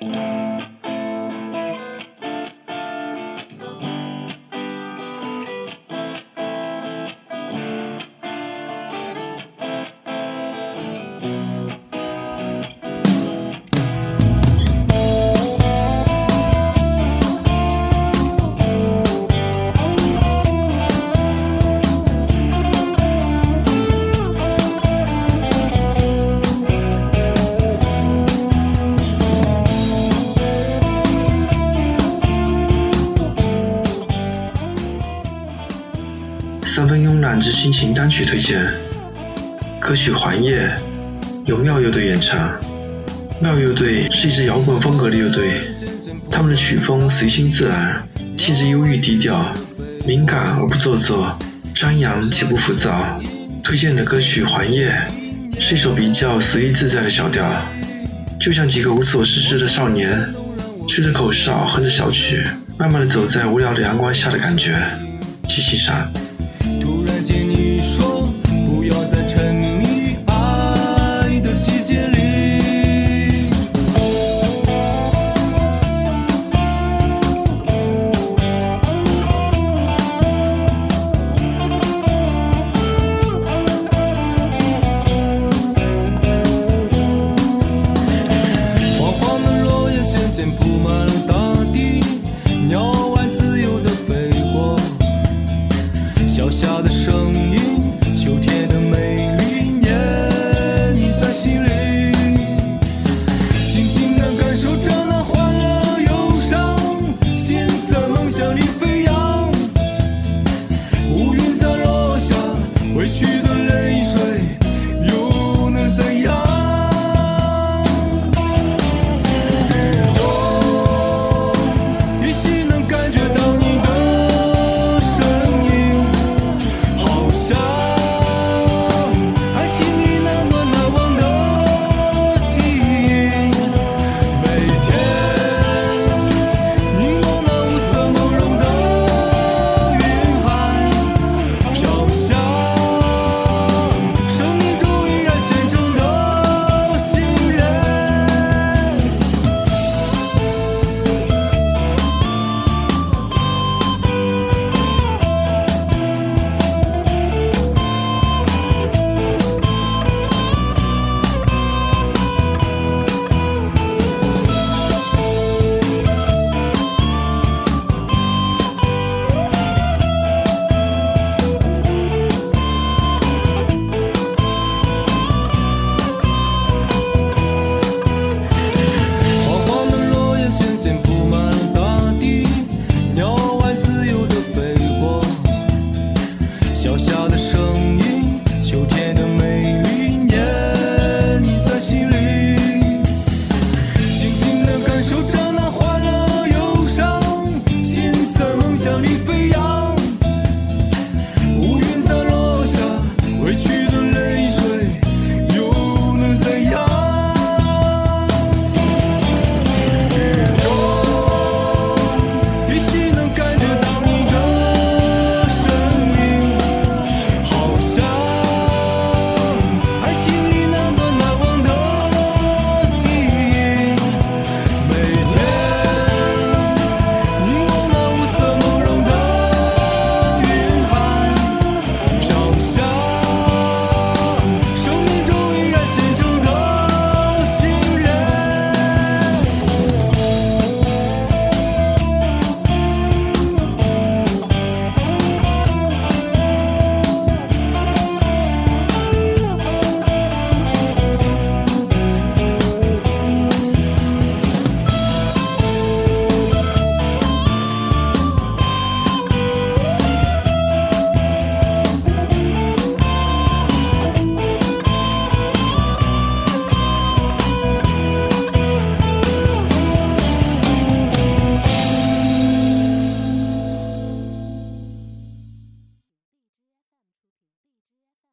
Mm-hmm. 三分慵懒之心情单曲推荐，歌曲《环夜》由妙乐队演唱。妙乐队是一支摇滚风格的乐队，他们的曲风随心自然，气质忧郁低调，敏感而不做作，张扬且不浮躁。推荐的歌曲《环夜》是一首比较随意自在的小调，就像几个无所事事的少年，吹着口哨，哼着小曲，慢慢的走在无聊的阳光下的感觉，继续上。脚下的声音秋天的美丽年你在心里。静静地感受着那欢乐忧伤心在梦想里飞扬。乌云在落下委屈